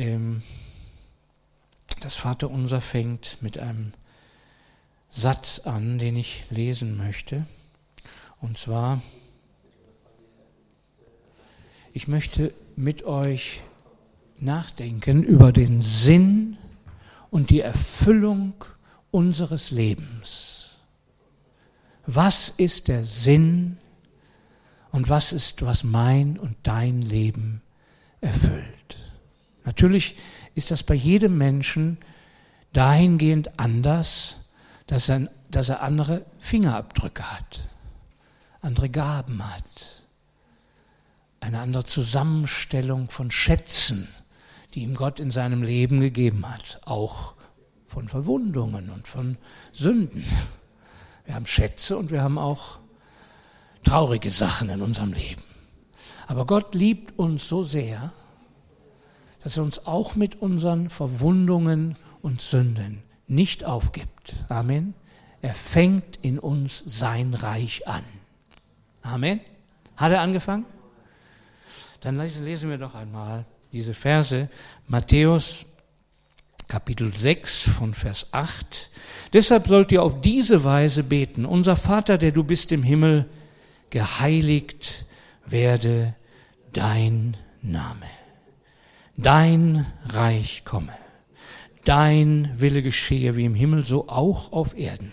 Ähm, das Vaterunser fängt mit einem Satz an, den ich lesen möchte. Und zwar, ich möchte mit euch nachdenken über den Sinn und die Erfüllung unseres Lebens. Was ist der Sinn und was ist, was mein und dein Leben erfüllt? Natürlich ist das bei jedem Menschen dahingehend anders, dass er, dass er andere Fingerabdrücke hat, andere Gaben hat, eine andere Zusammenstellung von Schätzen, die ihm Gott in seinem Leben gegeben hat, auch von Verwundungen und von Sünden. Wir haben Schätze und wir haben auch traurige Sachen in unserem Leben. Aber Gott liebt uns so sehr, dass er uns auch mit unseren Verwundungen und Sünden nicht aufgibt. Amen. Er fängt in uns sein Reich an. Amen. Hat er angefangen? Dann lesen wir doch einmal diese Verse. Matthäus Kapitel 6 von Vers 8. Deshalb sollt ihr auf diese Weise beten. Unser Vater, der du bist im Himmel, geheiligt werde dein Name. Dein Reich komme. Dein Wille geschehe wie im Himmel, so auch auf Erden.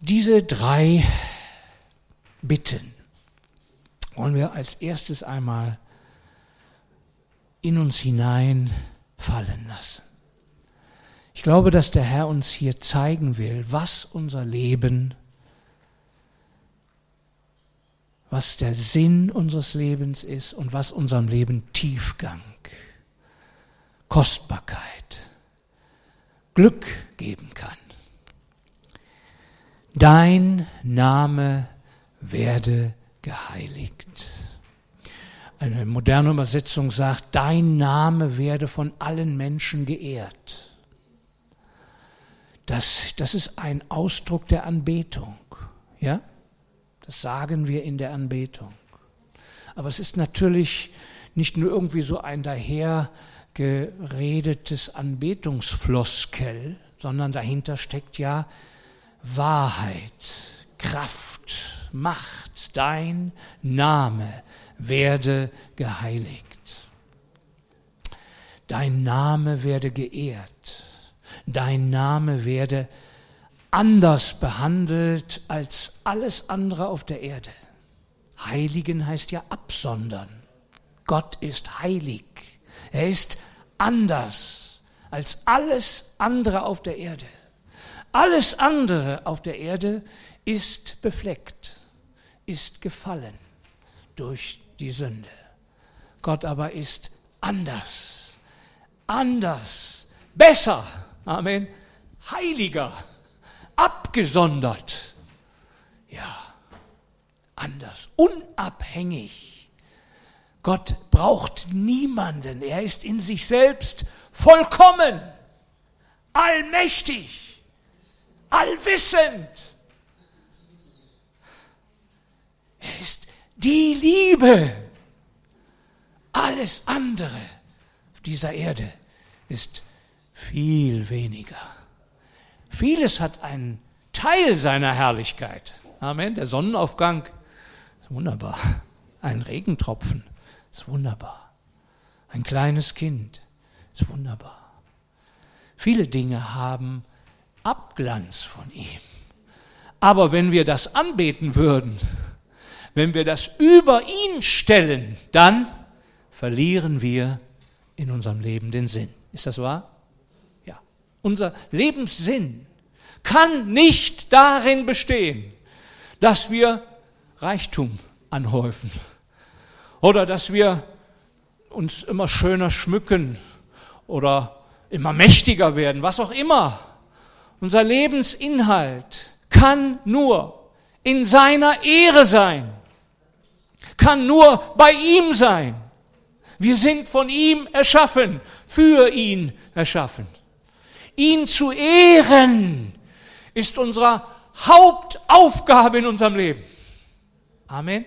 Diese drei Bitten wollen wir als erstes einmal in uns hinein fallen lassen. Ich glaube, dass der Herr uns hier zeigen will, was unser Leben, was der Sinn unseres Lebens ist und was unserem Leben Tiefgang, Kostbarkeit, Glück geben kann. Dein Name werde geheiligt. Eine moderne Übersetzung sagt, dein Name werde von allen Menschen geehrt. Das, das ist ein Ausdruck der Anbetung. Ja? Das sagen wir in der Anbetung. Aber es ist natürlich nicht nur irgendwie so ein dahergeredetes Anbetungsfloskel, sondern dahinter steckt ja Wahrheit, Kraft, Macht. Dein Name werde geheiligt. Dein Name werde geehrt dein Name werde anders behandelt als alles andere auf der Erde. Heiligen heißt ja absondern. Gott ist heilig. Er ist anders als alles andere auf der Erde. Alles andere auf der Erde ist befleckt, ist gefallen durch die Sünde. Gott aber ist anders, anders, besser Amen. Heiliger, abgesondert. Ja, anders, unabhängig. Gott braucht niemanden. Er ist in sich selbst vollkommen, allmächtig, allwissend. Er ist die Liebe. Alles andere auf dieser Erde ist viel weniger. Vieles hat einen Teil seiner Herrlichkeit. Amen. Der Sonnenaufgang ist wunderbar. Ein Regentropfen ist wunderbar. Ein kleines Kind ist wunderbar. Viele Dinge haben Abglanz von ihm. Aber wenn wir das anbeten würden, wenn wir das über ihn stellen, dann verlieren wir in unserem Leben den Sinn. Ist das wahr? Unser Lebenssinn kann nicht darin bestehen, dass wir Reichtum anhäufen oder dass wir uns immer schöner schmücken oder immer mächtiger werden, was auch immer. Unser Lebensinhalt kann nur in seiner Ehre sein, kann nur bei ihm sein. Wir sind von ihm erschaffen, für ihn erschaffen. Ihn zu ehren ist unsere Hauptaufgabe in unserem Leben. Amen.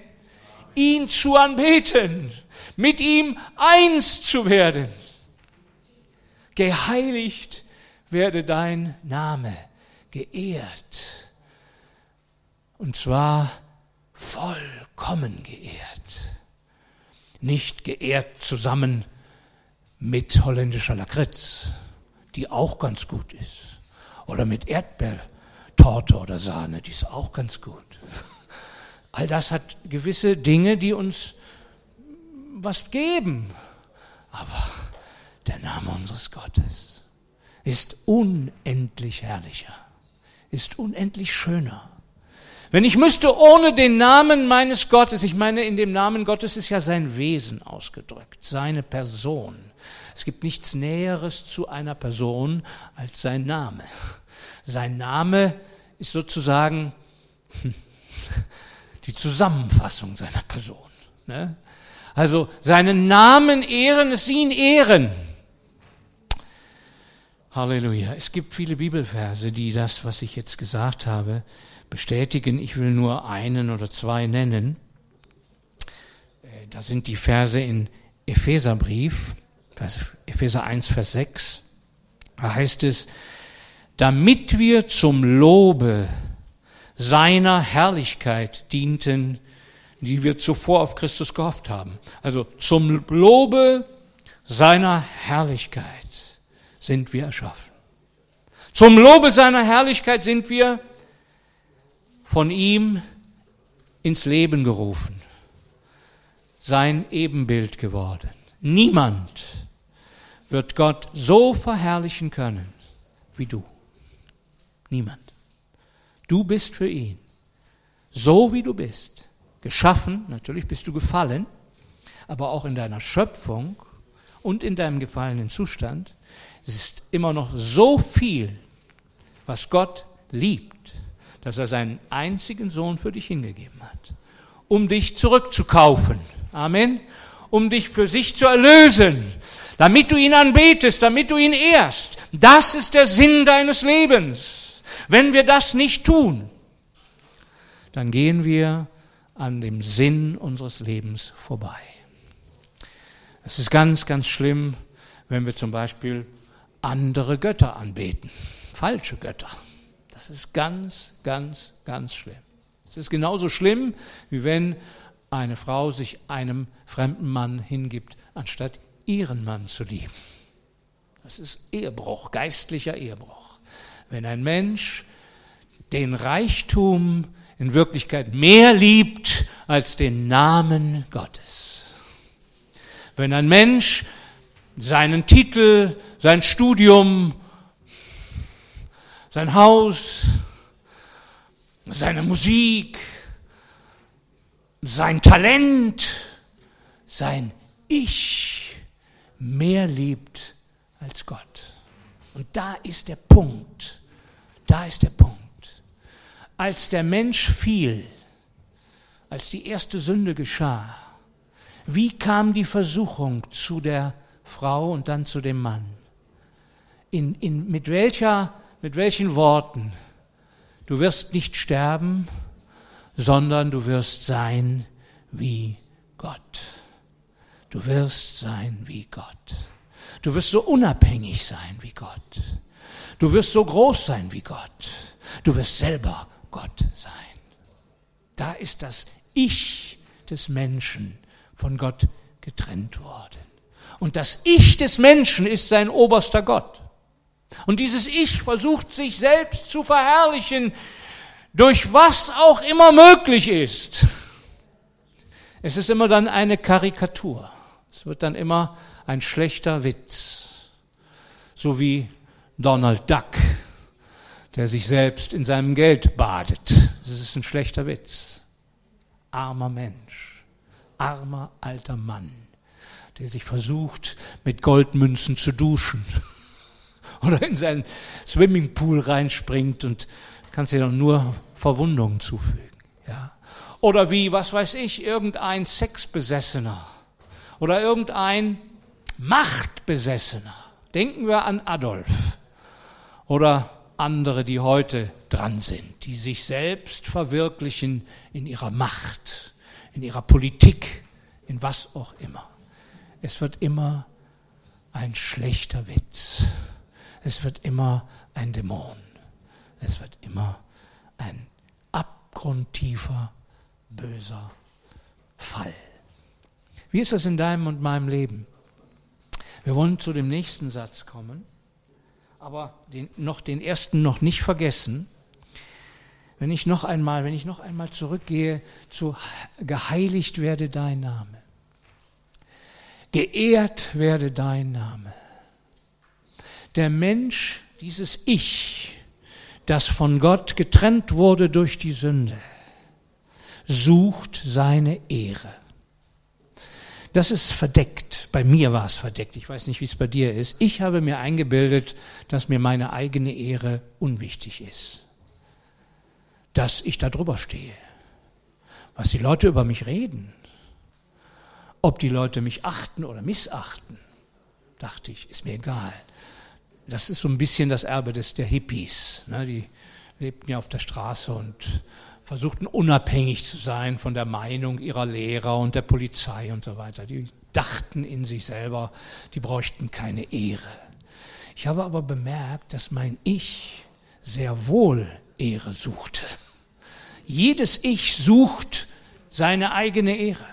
Ihn zu anbeten. mit ihm eins zu werden. Geheiligt werde dein Name, geehrt. Und zwar vollkommen geehrt. Nicht geehrt zusammen mit holländischer Lakritz, die auch ganz gut ist. Oder mit Erdbeertorte oder Sahne, die ist auch ganz gut. All das hat gewisse Dinge, die uns was geben. Aber der Name unseres Gottes ist unendlich herrlicher, ist unendlich schöner. Wenn ich müsste ohne den Namen meines Gottes, ich meine, in dem Namen Gottes ist ja sein Wesen ausgedrückt, seine Person. Es gibt nichts Näheres zu einer Person als sein Name. Sein Name ist sozusagen die Zusammenfassung seiner Person. Ne? Also seinen Namen ehren ist ihn ehren. Halleluja. Es gibt viele Bibelverse, die das, was ich jetzt gesagt habe, bestätigen. Ich will nur einen oder zwei nennen. Äh, da sind die Verse in Epheserbrief, Epheser 1, Vers 6. Da heißt es, damit wir zum Lobe seiner Herrlichkeit dienten, die wir zuvor auf Christus gehofft haben. Also zum Lobe seiner Herrlichkeit sind wir erschaffen. Zum Lobe seiner Herrlichkeit sind wir von ihm ins Leben gerufen, sein Ebenbild geworden. Niemand wird Gott so verherrlichen können wie du. Niemand. Du bist für ihn, so wie du bist, geschaffen, natürlich bist du gefallen, aber auch in deiner Schöpfung und in deinem gefallenen Zustand es ist immer noch so viel, was Gott liebt, dass er seinen einzigen Sohn für dich hingegeben hat, um dich zurückzukaufen. Amen. Um dich für sich zu erlösen, damit du ihn anbetest, damit du ihn ehrst. Das ist der Sinn deines Lebens. Wenn wir das nicht tun, dann gehen wir an dem Sinn unseres Lebens vorbei. Es ist ganz, ganz schlimm, wenn wir zum Beispiel andere Götter anbeten. Falsche Götter. Das ist ganz, ganz, ganz schlimm. Es ist genauso schlimm, wie wenn eine Frau sich einem fremden Mann hingibt, anstatt ihren Mann zu lieben. Das ist Ehebruch, geistlicher Ehebruch. Wenn ein Mensch den Reichtum in Wirklichkeit mehr liebt als den Namen Gottes. Wenn ein Mensch seinen Titel, sein Studium, sein Haus, seine Musik, sein Talent, sein Ich mehr liebt als Gott. Und da ist der Punkt. Da ist der Punkt. Als der Mensch fiel, als die erste Sünde geschah, wie kam die Versuchung zu der Frau und dann zu dem Mann. In, in, mit, welcher, mit welchen Worten? Du wirst nicht sterben, sondern du wirst sein wie Gott. Du wirst sein wie Gott. Du wirst so unabhängig sein wie Gott. Du wirst so groß sein wie Gott. Du wirst selber Gott sein. Da ist das Ich des Menschen von Gott getrennt worden. Und das Ich des Menschen ist sein oberster Gott. Und dieses Ich versucht sich selbst zu verherrlichen, durch was auch immer möglich ist. Es ist immer dann eine Karikatur. Wird dann immer ein schlechter Witz. So wie Donald Duck, der sich selbst in seinem Geld badet. Das ist ein schlechter Witz. Armer Mensch, armer alter Mann der sich versucht, mit Goldmünzen zu duschen. Oder in seinen Swimmingpool reinspringt und kannst dir dann nur Verwundungen zufügen. Ja. Oder wie, was weiß ich, irgendein Sexbesessener oder irgendein Machtbesessener. Denken wir an Adolf oder andere, die heute dran sind, die sich selbst verwirklichen in ihrer Macht, in ihrer Politik, in was auch immer. es wird immer ein schlechter Witz. Es wird immer ein Dämon. Es wird immer ein abgrundtiefer, böser Fall. Wie ist das in deinem und meinem Leben? Wir wollen zu dem nächsten Satz kommen, aber den, noch den ersten noch nicht vergessen. Wenn ich noch einmal, wenn ich noch einmal zurückgehe zu geheiligt werde dein Name. Geehrt werde dein Name. Der Mensch, dieses Ich, das von Gott getrennt wurde durch die Sünde, sucht seine Ehre. Das ist verdeckt. Bei mir war es verdeckt. Ich weiß nicht, wie es bei dir ist. Ich habe mir eingebildet, dass mir meine eigene Ehre unwichtig ist. Dass ich da drüber stehe. Was die Leute über mich reden. Ob die Leute mich achten oder missachten, dachte ich, ist mir egal. Das ist so ein bisschen das Erbe des, der Hippies. Ne? Die lebten ja auf der Straße und versuchten unabhängig zu sein von der Meinung ihrer Lehrer und der Polizei und so weiter. Die dachten in sich selber, die bräuchten keine Ehre. Ich habe aber bemerkt, dass mein Ich sehr wohl Ehre suchte. Jedes Ich sucht seine eigene Ehre.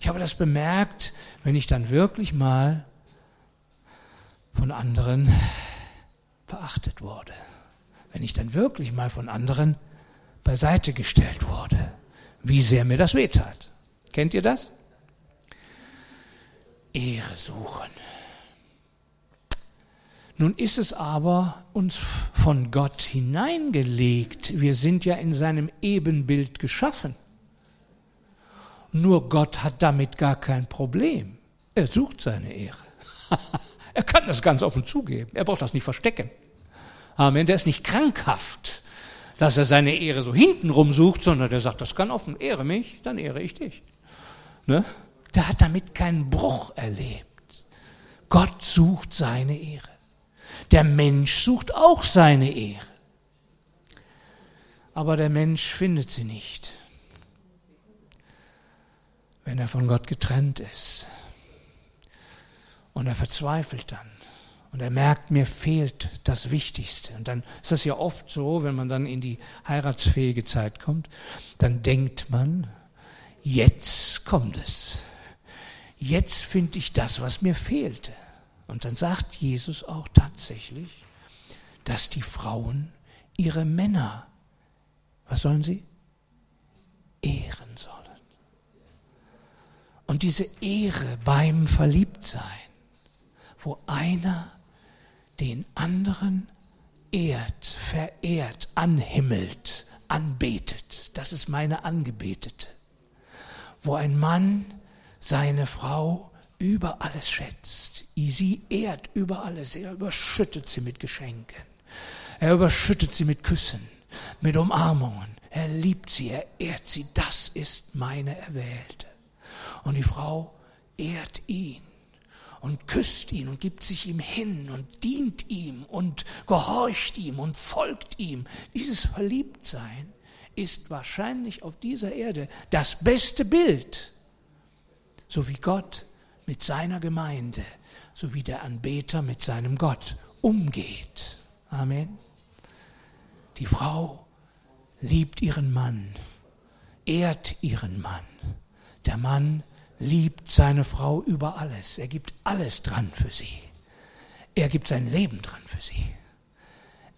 Ich habe das bemerkt, wenn ich dann wirklich mal von anderen verachtet wurde. Wenn ich dann wirklich mal von anderen beiseite gestellt wurde. Wie sehr mir das wehtat. Kennt ihr das? Ehre suchen. Nun ist es aber uns von Gott hineingelegt. Wir sind ja in seinem Ebenbild geschaffen. Nur Gott hat damit gar kein Problem. Er sucht seine Ehre. er kann das ganz offen zugeben. Er braucht das nicht verstecken. Amen. Der ist nicht krankhaft dass er seine Ehre so hintenrum sucht, sondern der sagt, das kann offen, ehre mich, dann ehre ich dich. Ne? Der hat damit keinen Bruch erlebt. Gott sucht seine Ehre. Der Mensch sucht auch seine Ehre. Aber der Mensch findet sie nicht, wenn er von Gott getrennt ist. Und er verzweifelt dann. Und er merkt, mir fehlt das Wichtigste. Und dann ist das ja oft so, wenn man dann in die heiratsfähige Zeit kommt, dann denkt man, jetzt kommt es. Jetzt finde ich das, was mir fehlte. Und dann sagt Jesus auch tatsächlich, dass die Frauen ihre Männer, was sollen sie? Ehren sollen. Und diese Ehre beim Verliebtsein, wo einer den anderen ehrt, verehrt, anhimmelt, anbetet. Das ist meine Angebetete. Wo ein Mann seine Frau über alles schätzt, sie ehrt über alles, er überschüttet sie mit Geschenken, er überschüttet sie mit Küssen, mit Umarmungen, er liebt sie, er ehrt sie, das ist meine Erwählte. Und die Frau ehrt ihn und küsst ihn und gibt sich ihm hin und dient ihm und gehorcht ihm und folgt ihm. Dieses Verliebtsein ist wahrscheinlich auf dieser Erde das beste Bild, so wie Gott mit seiner Gemeinde, so wie der Anbeter mit seinem Gott umgeht. Amen. Die Frau liebt ihren Mann, ehrt ihren Mann. Der Mann liebt seine Frau über alles. Er gibt alles dran für sie. Er gibt sein Leben dran für sie.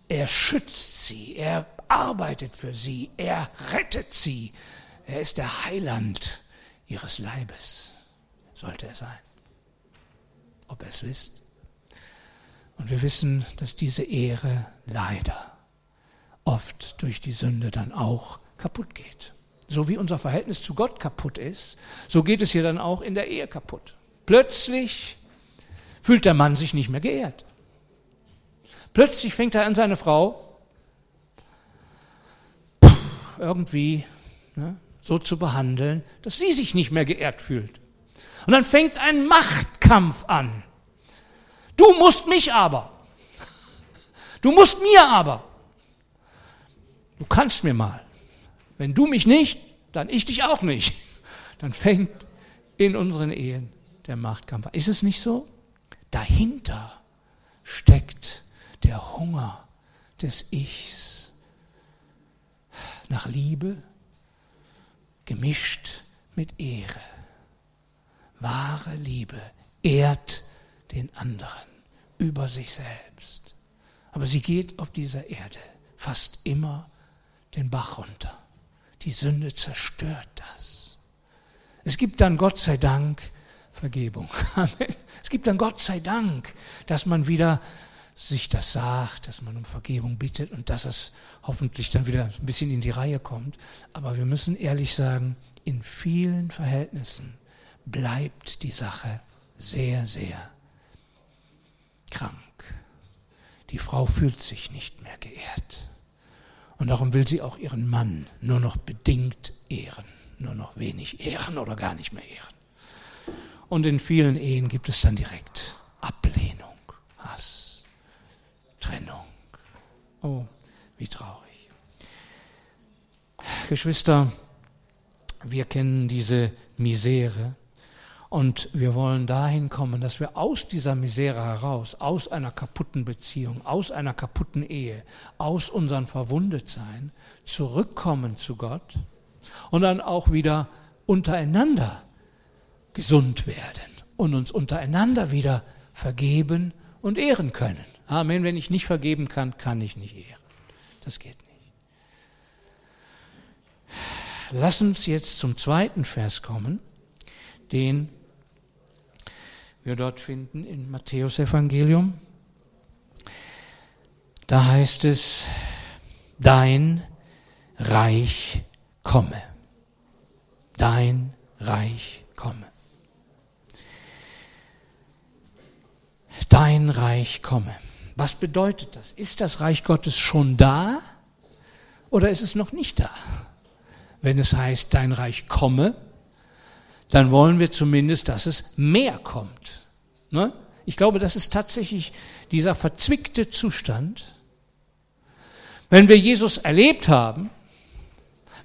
Er schützt sie. Er arbeitet für sie. Er rettet sie. Er ist der Heiland ihres Leibes. Sollte er sein. Ob er es wisst. Und wir wissen, dass diese Ehre leider oft durch die Sünde dann auch kaputt geht so wie unser Verhältnis zu Gott kaputt ist, so geht es hier dann auch in der Ehe kaputt. Plötzlich fühlt der Mann sich nicht mehr geehrt. Plötzlich fängt er an, seine Frau irgendwie ne, so zu behandeln, dass sie sich nicht mehr geehrt fühlt. Und dann fängt ein Machtkampf an. Du musst mich aber. Du musst mir aber. Du kannst mir mal. Wenn du mich nicht, dann ich dich auch nicht. Dann fängt in unseren Ehen der Machtkampf. Ist es nicht so? Dahinter steckt der Hunger des Ichs nach Liebe, gemischt mit Ehre. Wahre Liebe ehrt den anderen über sich selbst. Aber sie geht auf dieser Erde fast immer den Bach runter. Die Sünde zerstört das. Es gibt dann Gott sei Dank Vergebung. Es gibt dann Gott sei Dank, dass man wieder sich das sagt, dass man um Vergebung bittet und dass es hoffentlich dann wieder ein bisschen in die Reihe kommt. Aber wir müssen ehrlich sagen, in vielen Verhältnissen bleibt die Sache sehr, sehr krank. Die Frau fühlt sich nicht mehr geehrt. Und darum will sie auch ihren Mann nur noch bedingt ehren, nur noch wenig ehren oder gar nicht mehr ehren. Und in vielen Ehen gibt es dann direkt Ablehnung, Hass, Trennung. Oh, wie traurig. Geschwister, wir kennen diese Misere und wir wollen dahin kommen, dass wir aus dieser Misere heraus, aus einer kaputten Beziehung, aus einer kaputten Ehe, aus unserem Verwundetsein zurückkommen zu Gott und dann auch wieder untereinander gesund werden und uns untereinander wieder vergeben und ehren können. Amen. Wenn ich nicht vergeben kann, kann ich nicht ehren. Das geht nicht. Lass uns jetzt zum zweiten Vers kommen, den wir dort finden im Matthäus Evangelium. Da heißt es, dein Reich komme. Dein Reich komme. Dein Reich komme. Was bedeutet das? Ist das Reich Gottes schon da oder ist es noch nicht da? Wenn es heißt, dein Reich komme, dann wollen wir zumindest, dass es mehr kommt. Ne? Ich glaube, das ist tatsächlich dieser verzwickte Zustand. Wenn wir Jesus erlebt haben,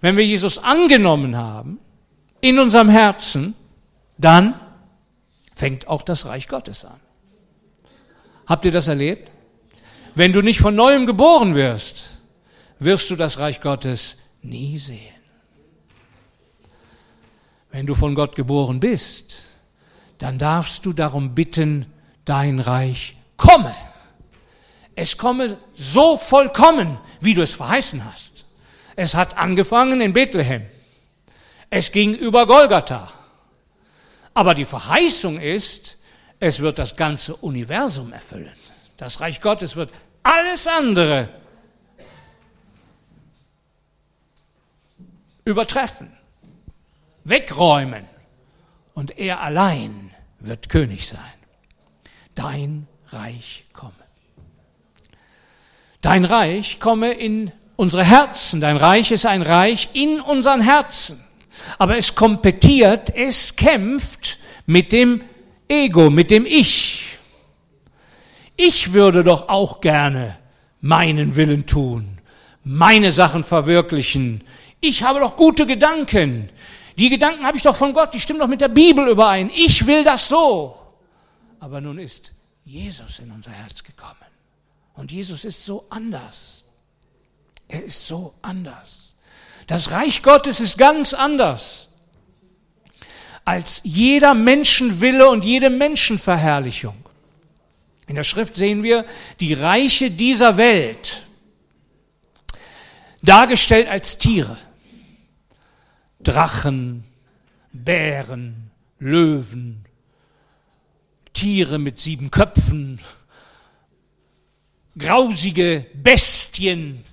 wenn wir Jesus angenommen haben, in unserem Herzen, dann fängt auch das Reich Gottes an. Habt ihr das erlebt? Wenn du nicht von neuem geboren wirst, wirst du das Reich Gottes nie sehen. Wenn du von Gott geboren bist, dann darfst du darum bitten, dein Reich komme. Es komme so vollkommen, wie du es verheißen hast. Es hat angefangen in Bethlehem. Es ging über Golgatha. Aber die Verheißung ist, es wird das ganze Universum erfüllen. Das Reich Gottes wird alles andere übertreffen wegräumen und er allein wird König sein. Dein Reich komme. Dein Reich komme in unsere Herzen. Dein Reich ist ein Reich in unseren Herzen. Aber es kompetiert, es kämpft mit dem Ego, mit dem Ich. Ich würde doch auch gerne meinen Willen tun, meine Sachen verwirklichen. Ich habe doch gute Gedanken. Die Gedanken habe ich doch von Gott, die stimmen doch mit der Bibel überein. Ich will das so. Aber nun ist Jesus in unser Herz gekommen. Und Jesus ist so anders. Er ist so anders. Das Reich Gottes ist ganz anders als jeder Menschenwille und jede Menschenverherrlichung. In der Schrift sehen wir die Reiche dieser Welt dargestellt als Tiere. Drachen, Bären, Löwen, Tiere mit sieben Köpfen, grausige Bestien.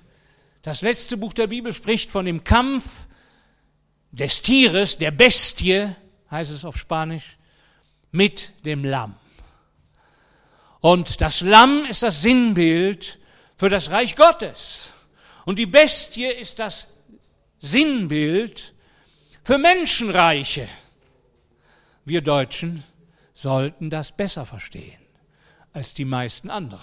Das letzte Buch der Bibel spricht von dem Kampf des Tieres, der Bestie, heißt es auf Spanisch, mit dem Lamm. Und das Lamm ist das Sinnbild für das Reich Gottes. Und die Bestie ist das Sinnbild für Menschenreiche. Wir Deutschen sollten das besser verstehen als die meisten anderen.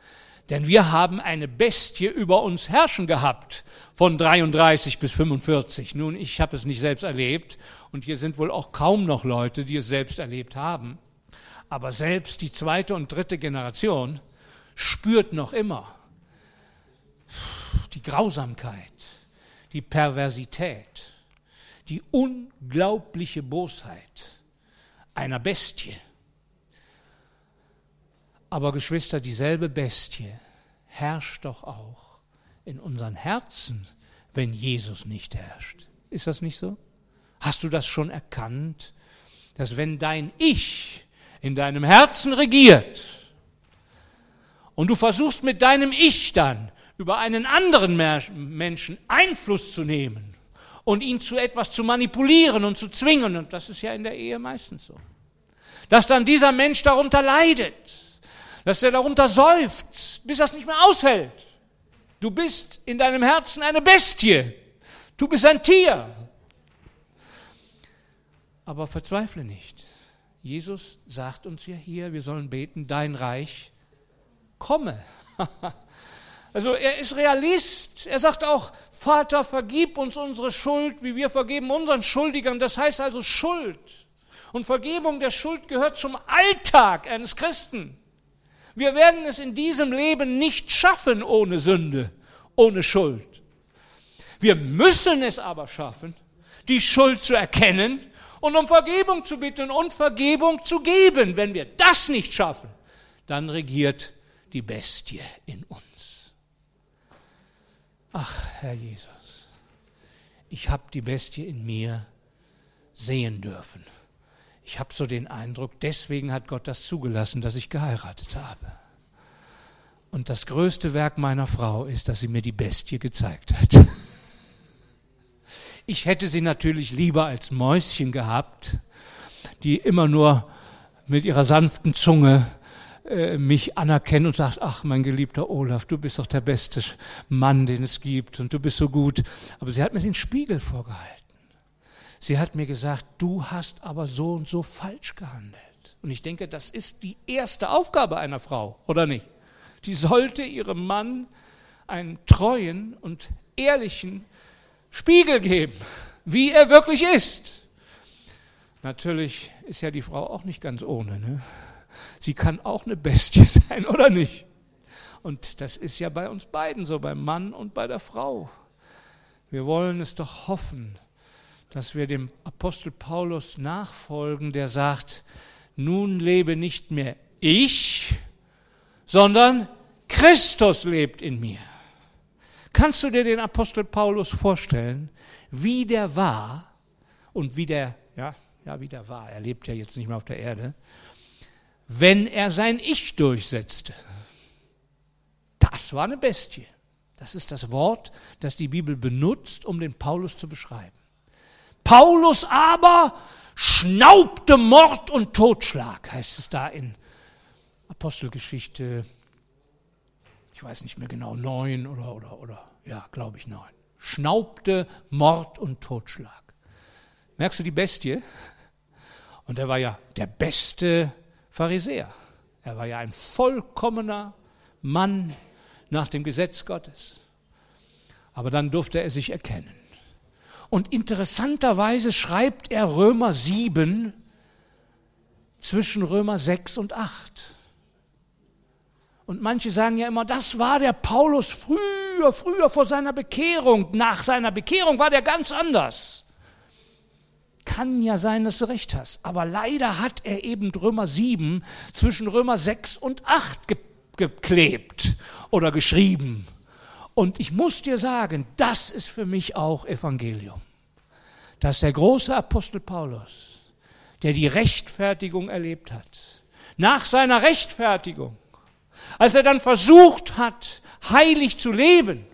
Denn wir haben eine Bestie über uns herrschen gehabt von 33 bis 45. Nun, ich habe es nicht selbst erlebt Und hier sind wohl auch kaum noch Leute, die es selbst erlebt haben. Aber selbst die zweite und dritte Generation spürt noch immer die Grausamkeit, die Perversität, die unglaubliche Bosheit einer Bestie. Aber Geschwister, dieselbe Bestie herrscht doch auch in unseren Herzen, wenn Jesus nicht herrscht. Ist das nicht so? Hast du das schon erkannt, dass wenn dein Ich in deinem Herzen regiert und du versuchst mit deinem Ich dann über einen anderen Menschen Einfluss zu nehmen und ihn zu etwas zu manipulieren und zu zwingen, und das ist ja in der Ehe meistens so, dass dann dieser Mensch darunter leidet, dass er darunter seufzt, bis er es nicht mehr aushält. Du bist in deinem Herzen eine Bestie, du bist ein Tier. Aber verzweifle nicht. Jesus sagt uns ja hier, wir sollen beten, dein Reich komme. Also er ist Realist. Er sagt auch, Vater, vergib uns unsere Schuld, wie wir vergeben unseren Schuldigern. Das heißt also Schuld. Und Vergebung der Schuld gehört zum Alltag eines Christen. Wir werden es in diesem Leben nicht schaffen ohne Sünde, ohne Schuld. Wir müssen es aber schaffen, die Schuld zu erkennen und um Vergebung zu bitten und Vergebung zu geben. Wenn wir das nicht schaffen, dann regiert die Bestie in uns. Ach, Herr Jesus, ich habe die Bestie in mir sehen dürfen. Ich habe so den Eindruck, deswegen hat Gott das zugelassen, dass ich geheiratet habe. Und das größte Werk meiner Frau ist, dass sie mir die Bestie gezeigt hat. Ich hätte sie natürlich lieber als Mäuschen gehabt, die immer nur mit ihrer sanften Zunge äh, mich anerkennt und sagt, ach mein geliebter Olaf, du bist doch der beste Mann, den es gibt und du bist so gut. Aber sie hat mir den Spiegel vorgehalten. Sie hat mir gesagt, du hast aber so und so falsch gehandelt. Und ich denke, das ist die erste Aufgabe einer Frau, oder nicht? Die sollte ihrem Mann einen treuen und ehrlichen Spiegel geben, wie er wirklich ist. Natürlich ist ja die Frau auch nicht ganz ohne. Ne? Sie kann auch eine Bestie sein, oder nicht? Und das ist ja bei uns beiden so, beim Mann und bei der Frau. Wir wollen es doch hoffen, dass wir dem Apostel Paulus nachfolgen, der sagt, nun lebe nicht mehr ich, sondern Christus lebt in mir. Kannst du dir den Apostel Paulus vorstellen, wie der war und wie der, ja, ja, wie der war, er lebt ja jetzt nicht mehr auf der Erde, wenn er sein Ich durchsetzte. Das war eine Bestie. Das ist das Wort, das die Bibel benutzt, um den Paulus zu beschreiben. Paulus aber schnaubte Mord und Totschlag, heißt es da in Apostelgeschichte, ich weiß nicht mehr genau, neun oder, oder, oder, ja, glaube ich neun. Schnaubte Mord und Totschlag. Merkst du die Bestie? Und er war ja der beste Pharisäer. Er war ja ein vollkommener Mann nach dem Gesetz Gottes. Aber dann durfte er sich erkennen. Und interessanterweise schreibt er Römer 7 zwischen Römer 6 und 8. Und manche sagen ja immer, das war der Paulus früher, früher vor seiner Bekehrung. Nach seiner Bekehrung war der ganz anders kann ja sein, dass du recht hast. Aber leider hat er eben Römer 7 zwischen Römer 6 und 8 ge geklebt oder geschrieben. Und ich muss dir sagen, das ist für mich auch Evangelium. Dass der große Apostel Paulus, der die Rechtfertigung erlebt hat, nach seiner Rechtfertigung, als er dann versucht hat, heilig zu leben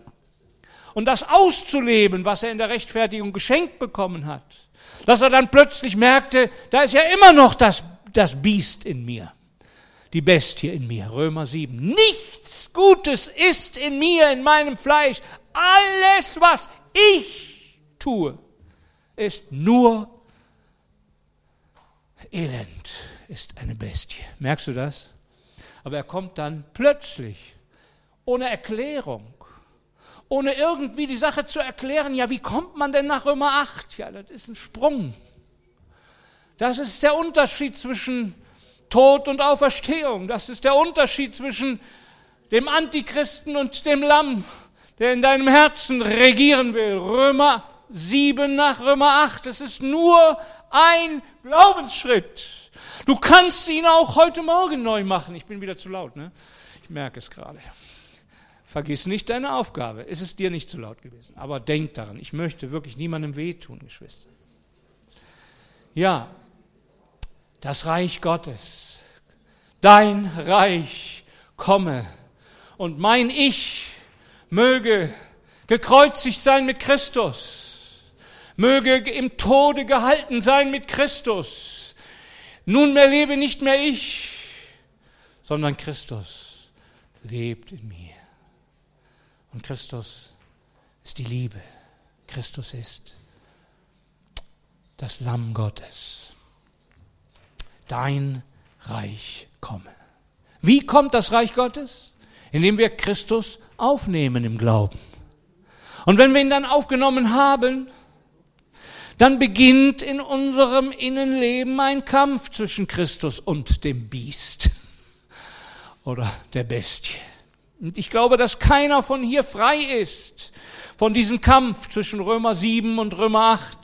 und das auszuleben, was er in der Rechtfertigung geschenkt bekommen hat, dass er dann plötzlich merkte, da ist ja immer noch das, das Biest in mir, die Bestie in mir. Römer 7. Nichts Gutes ist in mir, in meinem Fleisch. Alles, was ich tue, ist nur Elend, ist eine Bestie. Merkst du das? Aber er kommt dann plötzlich, ohne Erklärung, ohne irgendwie die Sache zu erklären, ja, wie kommt man denn nach Römer 8? Ja, das ist ein Sprung. Das ist der Unterschied zwischen Tod und Auferstehung. Das ist der Unterschied zwischen dem Antichristen und dem Lamm, der in deinem Herzen regieren will. Römer 7 nach Römer 8. Es ist nur ein Glaubensschritt. Du kannst ihn auch heute Morgen neu machen. Ich bin wieder zu laut, ne? Ich merke es gerade. Vergiss nicht deine Aufgabe. Es ist dir nicht zu laut gewesen. Aber denk daran, ich möchte wirklich niemandem wehtun, Geschwister. Ja, das Reich Gottes. Dein Reich komme und mein Ich möge gekreuzigt sein mit Christus, möge im Tode gehalten sein mit Christus. Nunmehr lebe nicht mehr ich, sondern Christus lebt in mir. Und Christus ist die Liebe. Christus ist das Lamm Gottes. Dein Reich komme. Wie kommt das Reich Gottes? Indem wir Christus aufnehmen im Glauben. Und wenn wir ihn dann aufgenommen haben, dann beginnt in unserem Innenleben ein Kampf zwischen Christus und dem Biest oder der Bestie. Und ich glaube, dass keiner von hier frei ist von diesem Kampf zwischen Römer 7 und Römer 8.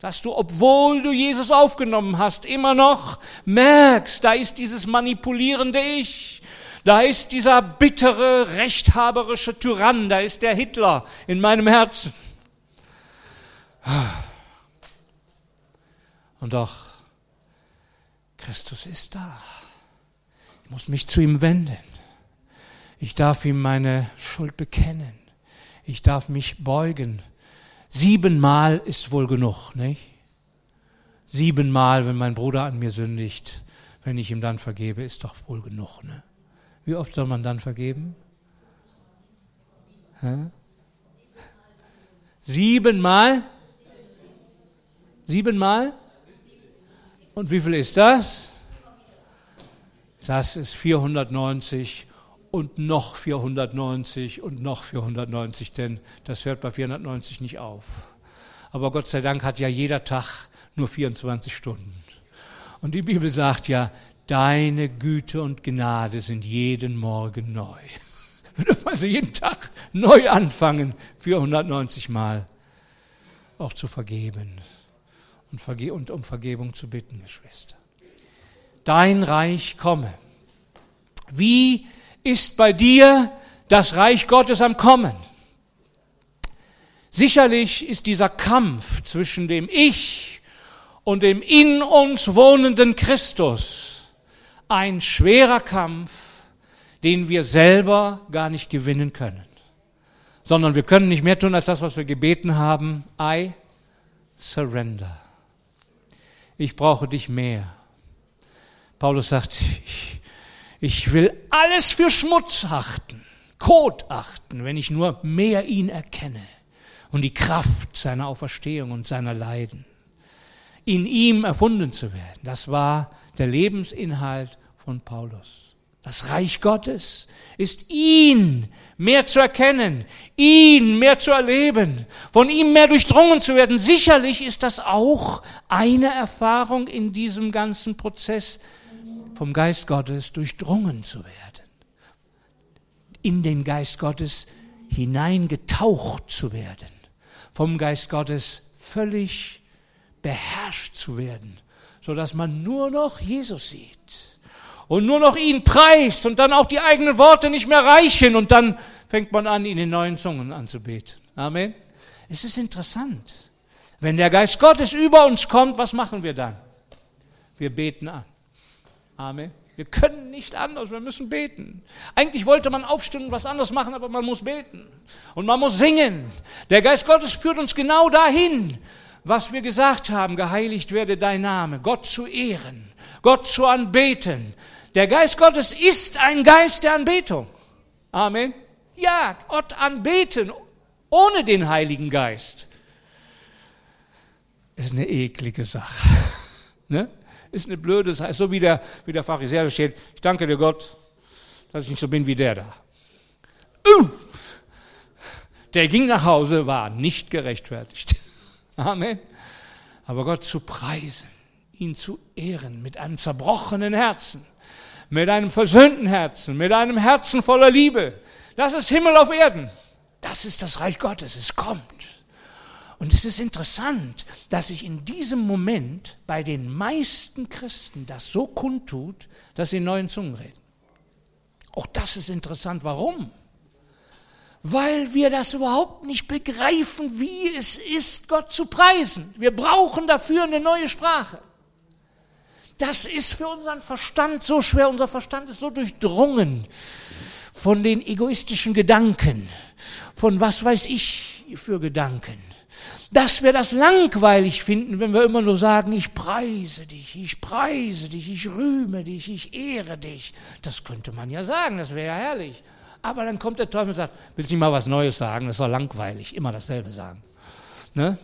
Dass du, obwohl du Jesus aufgenommen hast, immer noch merkst, da ist dieses manipulierende Ich. Da ist dieser bittere, rechthaberische Tyrann, da ist der Hitler in meinem Herzen. Und doch, Christus ist da. Ich muss mich zu ihm wenden. Ich darf ihm meine Schuld bekennen. Ich darf mich beugen. Siebenmal ist wohl genug, nicht? Siebenmal, wenn mein Bruder an mir sündigt, wenn ich ihm dann vergebe, ist doch wohl genug, ne? Wie oft soll man dann vergeben? Hä? Siebenmal? Siebenmal? Und wie viel ist das? Das ist 490 und noch 490 und noch 490, denn das hört bei 490 nicht auf. Aber Gott sei Dank hat ja jeder Tag nur 24 Stunden. Und die Bibel sagt ja, deine Güte und Gnade sind jeden Morgen neu. Wir dürfen also jeden Tag neu anfangen, 490 Mal auch zu vergeben und um Vergebung zu bitten, Geschwister. Dein Reich komme. Wie ist bei dir das Reich Gottes am Kommen. Sicherlich ist dieser Kampf zwischen dem Ich und dem in uns wohnenden Christus ein schwerer Kampf, den wir selber gar nicht gewinnen können, sondern wir können nicht mehr tun als das, was wir gebeten haben. I surrender. Ich brauche dich mehr. Paulus sagt, ich, ich will alles für Schmutz achten, Kot achten, wenn ich nur mehr ihn erkenne und die Kraft seiner Auferstehung und seiner Leiden. In ihm erfunden zu werden, das war der Lebensinhalt von Paulus. Das Reich Gottes ist ihn mehr zu erkennen, ihn mehr zu erleben, von ihm mehr durchdrungen zu werden. Sicherlich ist das auch eine Erfahrung in diesem ganzen Prozess vom Geist Gottes durchdrungen zu werden, in den Geist Gottes hineingetaucht zu werden, vom Geist Gottes völlig beherrscht zu werden, so dass man nur noch Jesus sieht und nur noch ihn preist und dann auch die eigenen Worte nicht mehr reichen und dann fängt man an, ihn in neuen Zungen anzubeten. Amen. Es ist interessant. Wenn der Geist Gottes über uns kommt, was machen wir dann? Wir beten an. Amen. Wir können nicht anders, wir müssen beten. Eigentlich wollte man aufstehen und was anderes machen, aber man muss beten. Und man muss singen. Der Geist Gottes führt uns genau dahin, was wir gesagt haben, geheiligt werde dein Name, Gott zu ehren, Gott zu anbeten. Der Geist Gottes ist ein Geist der Anbetung. Amen. Ja, Gott anbeten ohne den Heiligen Geist ist eine eklige Sache. ne? Ist eine blöde Sache. So wie der, wie der Pharisäer steht, ich danke dir Gott, dass ich nicht so bin wie der da. Uh! Der ging nach Hause, war nicht gerechtfertigt. Amen. Aber Gott zu preisen, ihn zu ehren mit einem zerbrochenen Herzen, mit einem versöhnten Herzen, mit einem Herzen voller Liebe, das ist Himmel auf Erden. Das ist das Reich Gottes. Es kommt. Und es ist interessant, dass sich in diesem Moment bei den meisten Christen das so kundtut, dass sie in neuen Zungen reden. Auch das ist interessant. Warum? Weil wir das überhaupt nicht begreifen, wie es ist, Gott zu preisen. Wir brauchen dafür eine neue Sprache. Das ist für unseren Verstand so schwer. Unser Verstand ist so durchdrungen von den egoistischen Gedanken, von was weiß ich für Gedanken dass wir das langweilig finden, wenn wir immer nur sagen, ich preise dich, ich preise dich, ich rühme dich, ich ehre dich. Das könnte man ja sagen, das wäre ja herrlich. Aber dann kommt der Teufel und sagt, willst du nicht mal was Neues sagen? Das doch langweilig, immer dasselbe sagen. Ne?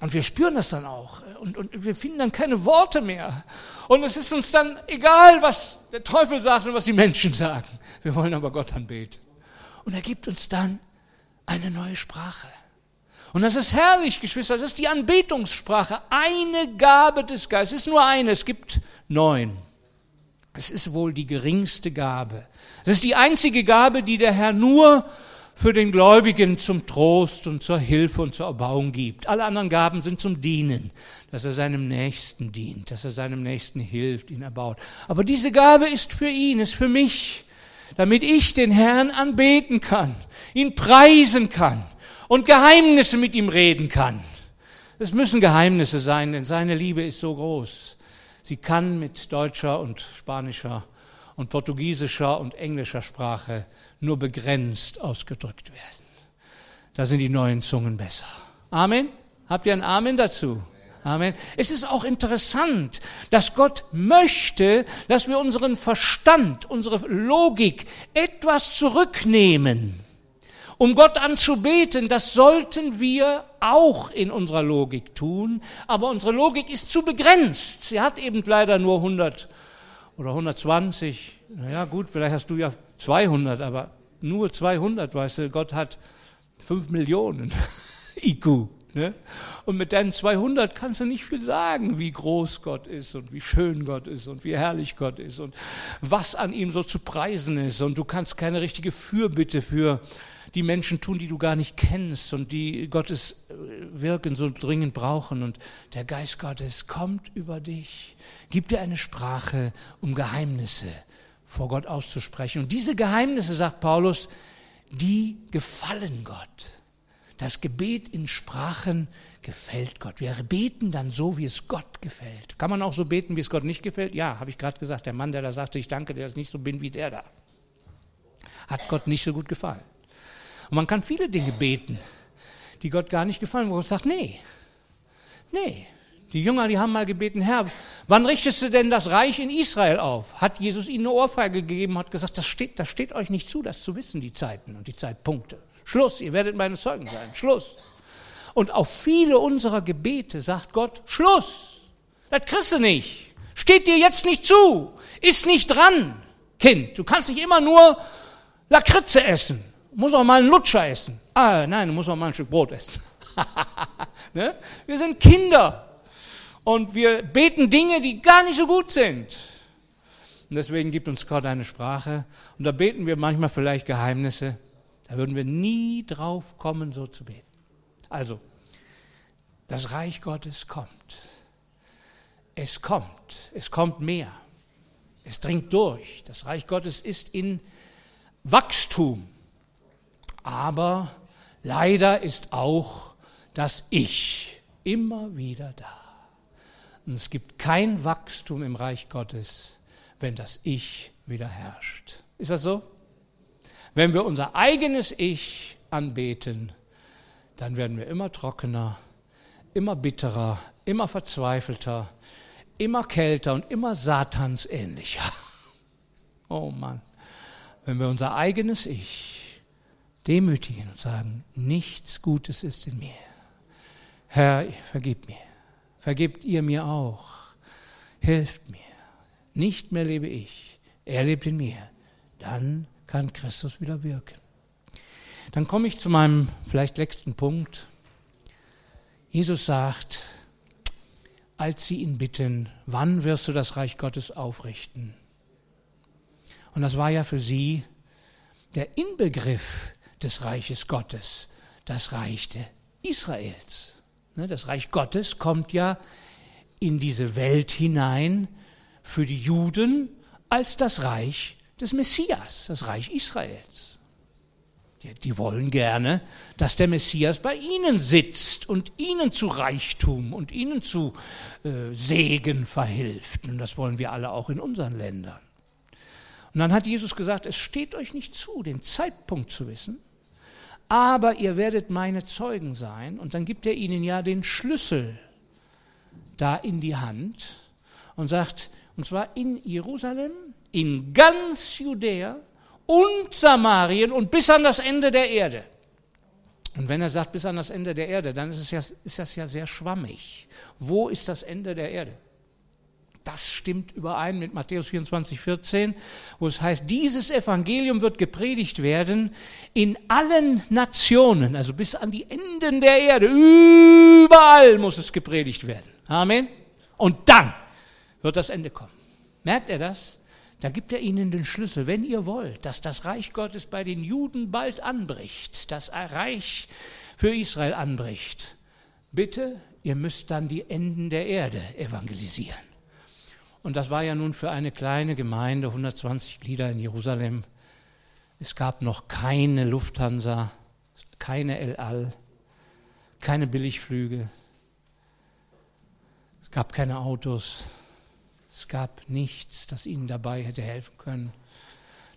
Und wir spüren das dann auch. Und, und wir finden dann keine Worte mehr. Und es ist uns dann egal, was der Teufel sagt und was die Menschen sagen. Wir wollen aber Gott anbeten. Und er gibt uns dann eine neue Sprache. Und das ist herrlich, Geschwister, das ist die Anbetungssprache, eine Gabe des Geistes. Es ist nur eine, es gibt neun. Es ist wohl die geringste Gabe. Es ist die einzige Gabe, die der Herr nur für den Gläubigen zum Trost und zur Hilfe und zur Erbauung gibt. Alle anderen Gaben sind zum Dienen, dass er seinem Nächsten dient, dass er seinem Nächsten hilft, ihn erbaut. Aber diese Gabe ist für ihn, ist für mich, damit ich den Herrn anbeten kann, ihn preisen kann, und Geheimnisse mit ihm reden kann. Es müssen Geheimnisse sein, denn seine Liebe ist so groß. Sie kann mit deutscher und spanischer und portugiesischer und englischer Sprache nur begrenzt ausgedrückt werden. Da sind die neuen Zungen besser. Amen. Habt ihr ein Amen dazu? Amen. Es ist auch interessant, dass Gott möchte, dass wir unseren Verstand, unsere Logik etwas zurücknehmen um Gott anzubeten, das sollten wir auch in unserer Logik tun, aber unsere Logik ist zu begrenzt. Sie hat eben leider nur 100 oder 120. Naja, gut, vielleicht hast du ja 200, aber nur 200, weißt du, Gott hat 5 Millionen IQ. Ne? Und mit deinen 200 kannst du nicht viel sagen, wie groß Gott ist und wie schön Gott ist und wie herrlich Gott ist und was an ihm so zu preisen ist. Und du kannst keine richtige Fürbitte für die Menschen tun, die du gar nicht kennst und die Gottes äh, Wirken so dringend brauchen. Und der Geist Gottes kommt über dich, gibt dir eine Sprache, um Geheimnisse vor Gott auszusprechen. Und diese Geheimnisse, sagt Paulus, die gefallen Gott. Das Gebet in Sprachen gefällt Gott. Wir beten dann so, wie es Gott gefällt. Kann man auch so beten, wie es Gott nicht gefällt? Ja, habe ich gerade gesagt. Der Mann, der da sagte, ich danke, der ist nicht so bin wie der da. Hat Gott nicht so gut gefallen. Und man kann viele Dinge beten, die Gott gar nicht gefallen, wo Gott sagt, nee, nee. Die Jünger, die haben mal gebeten, Herr, wann richtest du denn das Reich in Israel auf? Hat Jesus ihnen eine Ohrfeige gegeben, hat gesagt, das steht, das steht euch nicht zu, das zu wissen, die Zeiten und die Zeitpunkte. Schluss, ihr werdet meine Zeugen sein. Schluss. Und auf viele unserer Gebete sagt Gott, Schluss. Das kriegst du nicht. Steht dir jetzt nicht zu. Ist nicht dran, Kind. Du kannst nicht immer nur Lakritze essen muss auch mal einen Lutscher essen. Ah, nein, du musst auch mal ein Stück Brot essen. ne? Wir sind Kinder und wir beten Dinge, die gar nicht so gut sind. Und deswegen gibt uns Gott eine Sprache und da beten wir manchmal vielleicht Geheimnisse. Da würden wir nie drauf kommen, so zu beten. Also, das Reich Gottes kommt. Es kommt. Es kommt mehr. Es dringt durch. Das Reich Gottes ist in Wachstum. Aber leider ist auch das Ich immer wieder da. Und es gibt kein Wachstum im Reich Gottes, wenn das Ich wieder herrscht. Ist das so? Wenn wir unser eigenes Ich anbeten, dann werden wir immer trockener, immer bitterer, immer verzweifelter, immer kälter und immer satansähnlicher. Oh Mann, wenn wir unser eigenes Ich demütigen und sagen, nichts Gutes ist in mir. Herr, vergib mir. Vergibt ihr mir auch. Hilft mir. Nicht mehr lebe ich. Er lebt in mir. Dann kann Christus wieder wirken. Dann komme ich zu meinem vielleicht letzten Punkt. Jesus sagt, als sie ihn bitten, wann wirst du das Reich Gottes aufrichten? Und das war ja für sie der Inbegriff des Reiches Gottes, das Reich Israels. Ne, das Reich Gottes kommt ja in diese Welt hinein für die Juden als das Reich des Messias, das Reich Israels. Die, wollen gerne, dass der Messias bei ihnen sitzt und ihnen zu Reichtum und ihnen zu äh, Segen verhilft. Und das wollen wir alle auch in unseren Ländern. Und dann hat Jesus gesagt, es steht euch nicht zu, den Zeitpunkt zu wissen, aber ihr werdet meine Zeugen sein. Und dann gibt er ihnen ja den Schlüssel da in die Hand und sagt, und zwar in Jerusalem, in ganz Judäa und Samarien und bis an das Ende der Erde. Und wenn er sagt bis an das Ende der Erde, dann ist, es ja, ist das ja sehr schwammig. Wo ist das Ende der Erde? Das stimmt überein mit Matthäus 24, 14, wo es heißt, dieses Evangelium wird gepredigt werden in allen Nationen, also bis an die Enden der Erde. Überall muss es gepredigt werden. Amen. Und dann wird das Ende kommen. Merkt er das? Da gibt er ihnen den Schlüssel. Wenn ihr wollt, dass das Reich Gottes bei den Juden bald anbricht, das Reich für Israel anbricht, bitte, ihr müsst dann die Enden der Erde evangelisieren. Und das war ja nun für eine kleine Gemeinde, 120 Glieder in Jerusalem. Es gab noch keine Lufthansa, keine El Al, keine Billigflüge. Es gab keine Autos. Es gab nichts, das ihnen dabei hätte helfen können.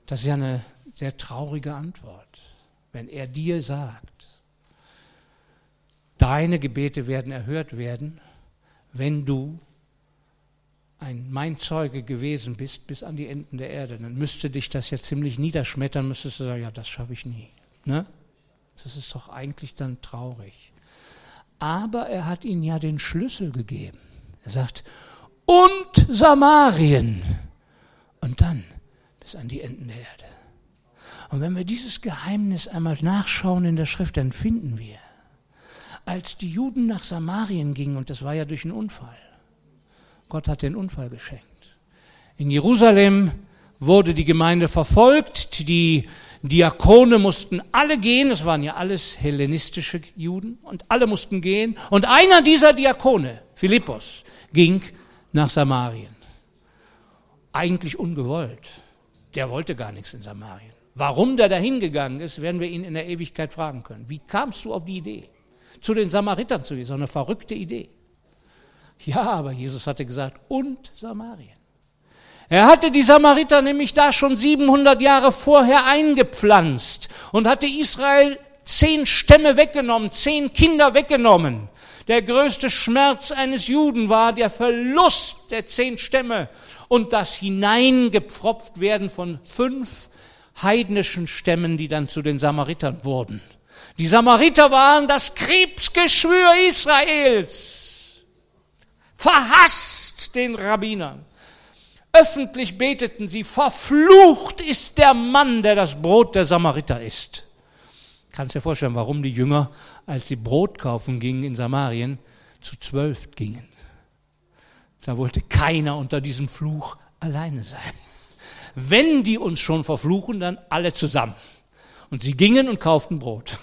Das ist ja eine sehr traurige Antwort. Wenn er dir sagt, deine Gebete werden erhört werden, wenn du ein mein Zeuge gewesen bist bis an die Enden der Erde, dann müsste dich das ja ziemlich niederschmettern, müsstest du sagen, ja, das schaffe ich nie. Ne? Das ist doch eigentlich dann traurig. Aber er hat ihnen ja den Schlüssel gegeben. Er sagt, und Samarien. Und dann bis an die Enden der Erde. Und wenn wir dieses Geheimnis einmal nachschauen in der Schrift, dann finden wir, als die Juden nach Samarien gingen, und das war ja durch einen Unfall, Gott hat den Unfall geschenkt. In Jerusalem wurde die Gemeinde verfolgt, die Diakone mussten alle gehen, es waren ja alles hellenistische Juden, und alle mussten gehen. Und einer dieser Diakone, Philippus, ging nach Samarien. Eigentlich ungewollt. Der wollte gar nichts in Samarien. Warum der dahin gegangen ist, werden wir ihn in der Ewigkeit fragen können. Wie kamst du auf die Idee, zu den Samaritern zu gehen? So eine verrückte Idee. Ja, aber Jesus hatte gesagt, und Samarien. Er hatte die Samariter nämlich da schon 700 Jahre vorher eingepflanzt und hatte Israel zehn Stämme weggenommen, zehn Kinder weggenommen. Der größte Schmerz eines Juden war der Verlust der zehn Stämme und das Hineingepfropft werden von fünf heidnischen Stämmen, die dann zu den Samaritern wurden. Die Samariter waren das Krebsgeschwür Israels verhasst den Rabbinern. Öffentlich beteten sie, verflucht ist der Mann, der das Brot der Samariter isst. Kannst dir vorstellen, warum die Jünger, als sie Brot kaufen gingen in Samarien, zu zwölf gingen. Da wollte keiner unter diesem Fluch alleine sein. Wenn die uns schon verfluchen, dann alle zusammen. Und sie gingen und kauften Brot.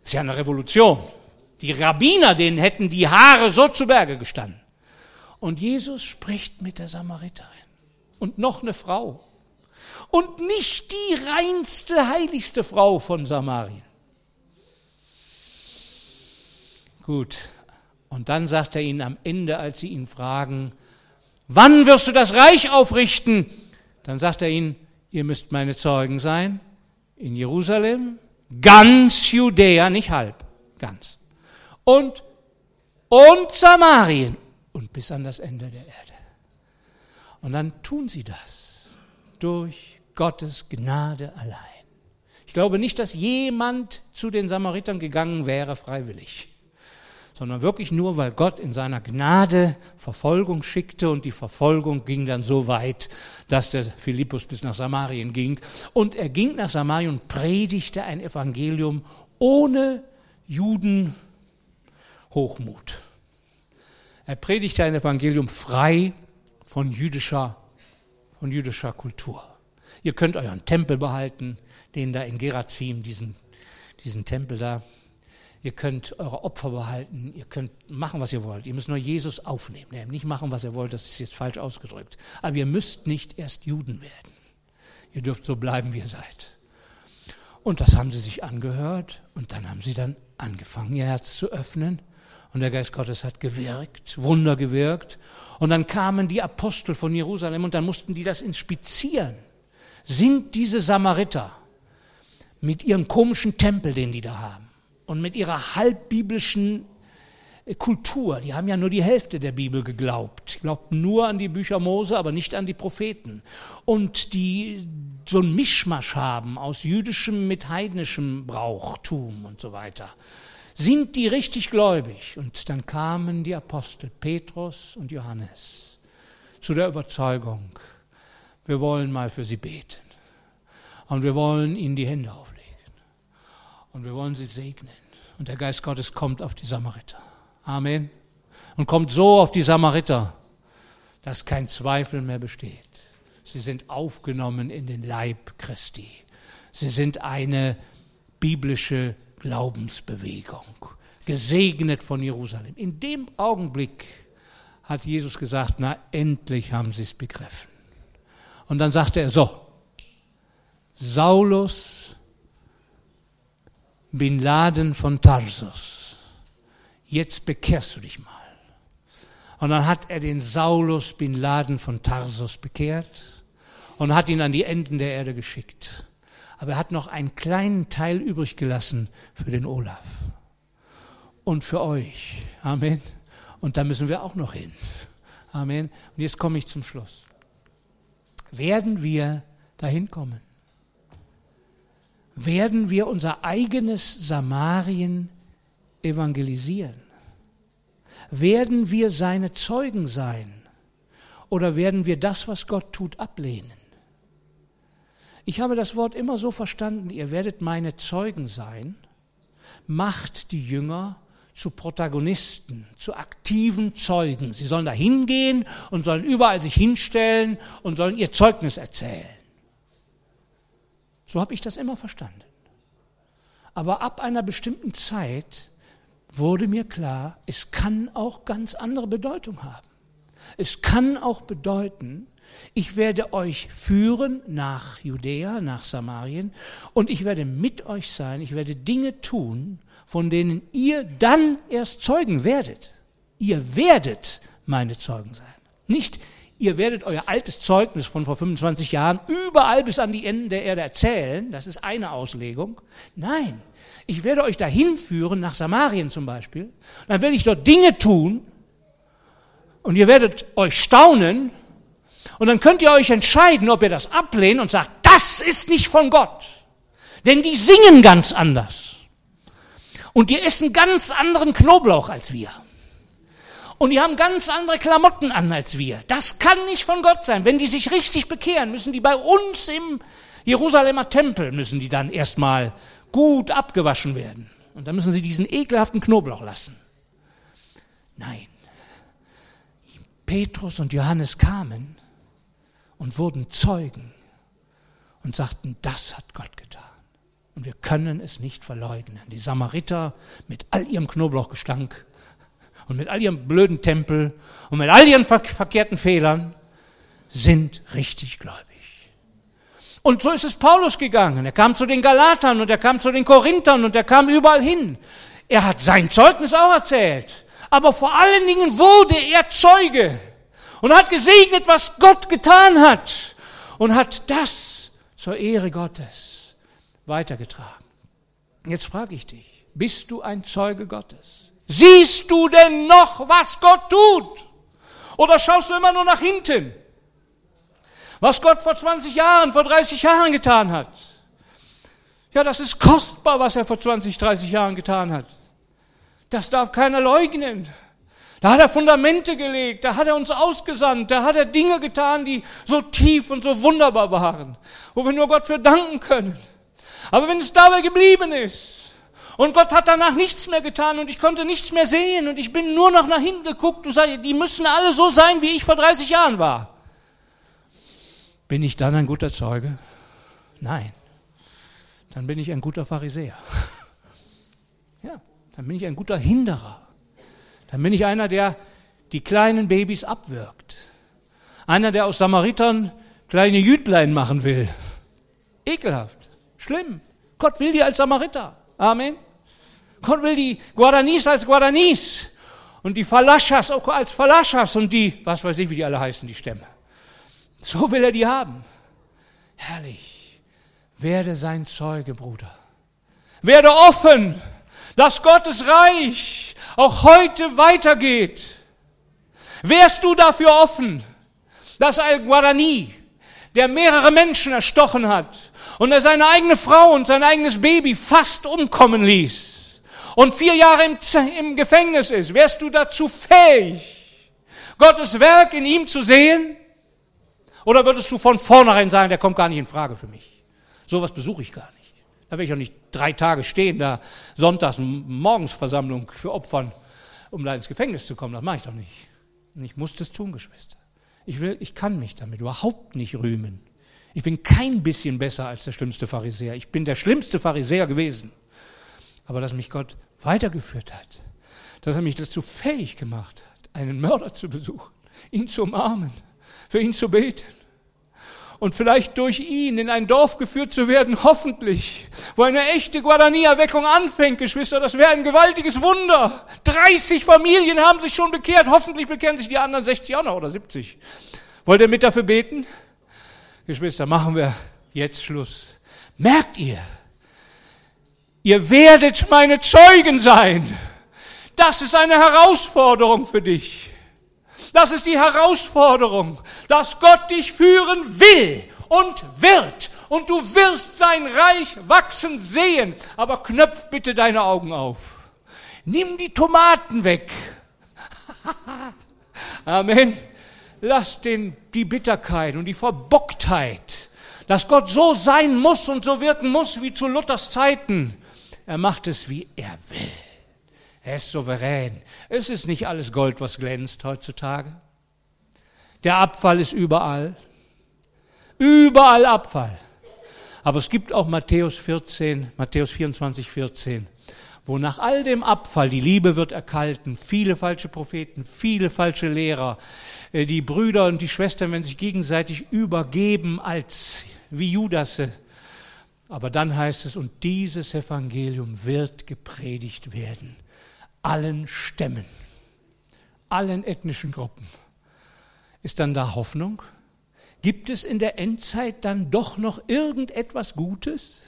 Das ist ja eine Revolution. Die Rabbiner, denen hätten die Haare so zu Berge gestanden. Und Jesus spricht mit der Samariterin. Und noch eine Frau. Und nicht die reinste, heiligste Frau von Samarien. Gut. Und dann sagt er ihnen am Ende, als sie ihn fragen, wann wirst du das Reich aufrichten? Dann sagt er ihnen, ihr müsst meine Zeugen sein in Jerusalem, ganz Judäa, nicht halb, ganz und, und Samarien und bis an das Ende der Erde. Und dann tun sie das durch Gottes Gnade allein. Ich glaube nicht, dass jemand zu den Samaritern gegangen wäre freiwillig, sondern wirklich nur, weil Gott in seiner Gnade Verfolgung schickte und die Verfolgung ging dann so weit, dass der Philippus bis nach Samarien ging. Und er ging nach Samarien und predigte ein Evangelium ohne Juden Hochmut. Er predigt ein Evangelium frei von jüdischer, von jüdischer Kultur. Ihr könnt euren Tempel behalten, den da in Gerazim, diesen, diesen Tempel da. Ihr könnt eure Opfer behalten, ihr könnt machen, was ihr wollt. Ihr müsst nur Jesus aufnehmen. Nicht machen, was ihr wollt, das ist jetzt falsch ausgedrückt. Aber ihr müsst nicht erst Juden werden. Ihr dürft so bleiben, wie ihr seid. Und das haben sie sich angehört und dann haben sie dann angefangen, ihr Herz zu öffnen. Und der Geist Gottes hat gewirkt, Wunder gewirkt. Und dann kamen die Apostel von Jerusalem und dann mussten die das inspizieren. Sind diese Samariter mit ihrem komischen Tempel, den die da haben, und mit ihrer halbbiblischen äh, Kultur, die haben ja nur die Hälfte der Bibel geglaubt, glaubten nur an die Bücher Mose, aber nicht an die Propheten. Und die so ein Mischmasch haben aus jüdischem mit heidnischem Brauchtum und so weiter. Sind die richtig gläubig? Und dann kamen die Apostel Petrus und Johannes zu der Überzeugung, wir wollen mal für sie beten. Und wir wollen ihnen die Hände auflegen. Und wir wollen sie segnen. Und der Geist Gottes kommt auf die Samariter. Amen. Und kommt so auf die Samariter, dass kein Zweifel mehr besteht. Sie sind aufgenommen in den Leib Christi. Sie sind eine biblische Glaubensbewegung, gesegnet von Jerusalem. In dem Augenblick hat Jesus gesagt, na endlich haben sie es begriffen. Und dann sagte er so, Saulus bin Laden von Tarsus, jetzt bekehrst du dich mal. Und dann hat er den Saulus bin Laden von Tarsus bekehrt und hat ihn an die Enden der Erde geschickt. Aber er hat noch einen kleinen Teil übrig gelassen für den Olaf und für euch. Amen. Und da müssen wir auch noch hin. Amen. Und jetzt komme ich zum Schluss. Werden wir dahin kommen? Werden wir unser eigenes Samarien evangelisieren? Werden wir seine Zeugen sein? Oder werden wir das, was Gott tut, ablehnen? Ich habe das Wort immer so verstanden, ihr werdet meine Zeugen sein, macht die Jünger zu Protagonisten, zu aktiven Zeugen. Sie sollen da hingehen und sollen überall sich hinstellen und sollen ihr Zeugnis erzählen. So habe ich das immer verstanden. Aber ab einer bestimmten Zeit wurde mir klar, es kann auch ganz andere Bedeutung haben. Es kann auch bedeuten, ich werde euch führen nach Judäa, nach Samarien, und ich werde mit euch sein, ich werde Dinge tun, von denen ihr dann erst Zeugen werdet. Ihr werdet meine Zeugen sein. Nicht, ihr werdet euer altes Zeugnis von vor 25 Jahren überall bis an die Enden der Erde erzählen, das ist eine Auslegung. Nein, ich werde euch dahin führen, nach Samarien zum Beispiel, dann werde ich dort Dinge tun, und ihr werdet euch staunen, und dann könnt ihr euch entscheiden, ob ihr das ablehnt und sagt, das ist nicht von Gott. Denn die singen ganz anders. Und die essen ganz anderen Knoblauch als wir. Und die haben ganz andere Klamotten an als wir. Das kann nicht von Gott sein. Wenn die sich richtig bekehren, müssen die bei uns im Jerusalemer Tempel, müssen die dann erstmal gut abgewaschen werden. Und dann müssen sie diesen ekelhaften Knoblauch lassen. Nein. Petrus und Johannes kamen und wurden Zeugen und sagten, das hat Gott getan. Und wir können es nicht verleugnen. Die Samariter mit all ihrem Knoblauchgestank und mit all ihrem blöden Tempel und mit all ihren verkehrten Fehlern sind richtig gläubig. Und so ist es Paulus gegangen. Er kam zu den Galatern und er kam zu den Korinthern und er kam überall hin. Er hat sein Zeugnis auch erzählt. Aber vor allen Dingen wurde er Zeuge und hat gesegnet, was Gott getan hat und hat das zur Ehre Gottes weitergetragen. Jetzt frage ich dich, bist du ein Zeuge Gottes? Siehst du denn noch, was Gott tut? Oder schaust du immer nur nach hinten? Was Gott vor 20 Jahren, vor 30 Jahren getan hat. Ja, das ist kostbar, was er vor 20, 30 Jahren getan hat. Das darf keiner leugnen. Da hat er Fundamente gelegt, da hat er uns ausgesandt, da hat er Dinge getan, die so tief und so wunderbar waren, wo wir nur Gott für danken können. Aber wenn es dabei geblieben ist Und Gott hat danach nichts mehr getan und ich konnte nichts mehr sehen und ich bin nur noch nach hinten geguckt und sage, die müssen alle so sein, wie ich vor 30 Jahren war. Bin ich dann ein guter Zeuge? Nein. Dann bin ich ein guter Pharisäer. Ja, dann bin ich ein guter Hinderer. Dann bin ich einer, der die kleinen Babys abwirkt. Einer, der aus Samaritern kleine Jütlein machen will. Ekelhaft. Schlimm. Gott will die als Samariter. Amen. Gott will die Guaranis als Guaranis und die Falashas auch als Falashas und die, was weiß ich, wie die alle heißen, die Stämme. So will er die haben. Herrlich. Werde sein Zeuge, Bruder. Werde offen, dass Gottes Reich auch heute weitergeht. Wärst du dafür offen, dass ein Guarani, der mehrere Menschen erstochen hat und er seine eigene Frau und sein eigenes Baby fast umkommen ließ, und vier Jahre im, im Gefängnis ist, wärst du dazu fähig, Gottes Werk in ihm zu sehen? Oder würdest du von vornherein sagen, der kommt gar nicht in Frage für mich? Sowas besuche ich gar nicht. Da werde ich auch nicht drei Tage stehen, da sonntags Morgensversammlung für Opfern, um da ins Gefängnis zu kommen. Das mache ich doch nicht. Und ich muss das tun, Geschwister. Ich will, ich kann mich damit überhaupt nicht rühmen. Ich bin kein bisschen besser als der schlimmste Pharisäer. Ich bin der schlimmste Pharisäer gewesen. Aber dass mich Gott weitergeführt hat, dass er mich dazu fähig gemacht hat, einen Mörder zu besuchen, ihn zu umarmen, für ihn zu beten und vielleicht durch ihn in ein Dorf geführt zu werden, hoffentlich, wo eine echte Guarani-Erweckung anfängt, Geschwister, das wäre ein gewaltiges Wunder. 30 Familien haben sich schon bekehrt, hoffentlich bekehren sich die anderen 60 auch noch oder 70. Wollt ihr mit dafür beten? Geschwister, machen wir jetzt Schluss. Merkt ihr, Ihr werdet meine Zeugen sein. Das ist eine Herausforderung für dich. Das ist die Herausforderung, dass Gott dich führen will und wird. Und du wirst sein Reich wachsen sehen. Aber knöpf bitte deine Augen auf. Nimm die Tomaten weg. Amen. Lass den, die Bitterkeit und die Verbocktheit, dass Gott so sein muss und so wirken muss wie zu Luthers Zeiten er macht es, wie er will. Er ist souverän. Es ist nicht alles Gold, was glänzt heutzutage. Der Abfall ist überall. Überall Abfall. Aber es gibt auch Matthäus 14, Matthäus 24, 14, wo nach all dem Abfall die Liebe wird erkalten, viele falsche Propheten, viele falsche Lehrer, äh, die Brüder und die Schwestern werden sich gegenseitig übergeben als wie Judasse aber dann heißt es, und dieses Evangelium wird gepredigt werden. Allen Stämmen, allen ethnischen Gruppen. Ist dann da Hoffnung? Gibt es in der Endzeit dann doch noch irgendetwas Gutes?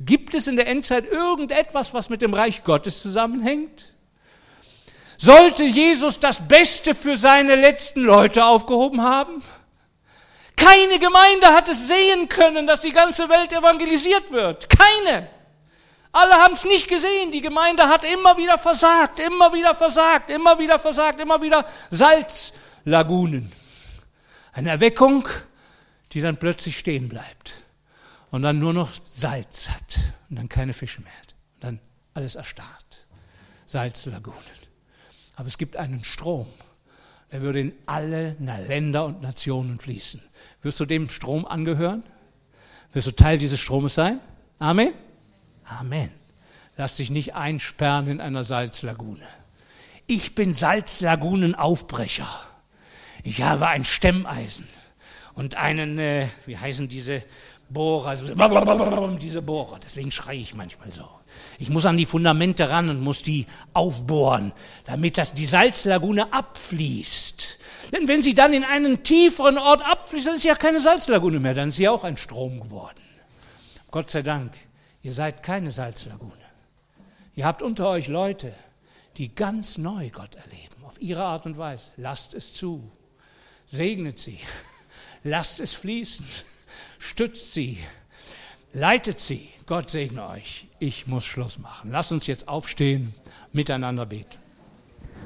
Gibt es in der Endzeit irgendetwas, was mit dem Reich Gottes zusammenhängt? Sollte Jesus das Beste für seine letzten Leute aufgehoben haben? Keine Gemeinde hat es sehen können, dass die ganze Welt evangelisiert wird. Keine. Alle haben es nicht gesehen. Die Gemeinde hat immer wieder versagt, immer wieder versagt, immer wieder versagt, immer wieder Salzlagunen. Eine Erweckung, die dann plötzlich stehen bleibt und dann nur noch Salz hat und dann keine Fische mehr hat und dann alles erstarrt. Salzlagunen. Aber es gibt einen Strom, der würde in alle Länder und Nationen fließen. Wirst du dem Strom angehören? Wirst du Teil dieses Stromes sein? Amen? Amen. Lass dich nicht einsperren in einer Salzlagune. Ich bin Salzlagunenaufbrecher. Ich habe ein Stemmeisen und einen, äh, wie heißen diese Bohrer, also diese Bohrer. Deswegen schreie ich manchmal so. Ich muss an die Fundamente ran und muss die aufbohren, damit das, die Salzlagune abfließt. Denn wenn sie dann in einen tieferen Ort abfließt, dann ist sie ja keine Salzlagune mehr, dann ist sie auch ein Strom geworden. Gott sei Dank, ihr seid keine Salzlagune. Ihr habt unter euch Leute, die ganz neu Gott erleben, auf ihre Art und Weise. Lasst es zu, segnet sie, lasst es fließen, stützt sie, leitet sie. Gott segne euch. Ich muss Schluss machen. Lasst uns jetzt aufstehen, miteinander beten.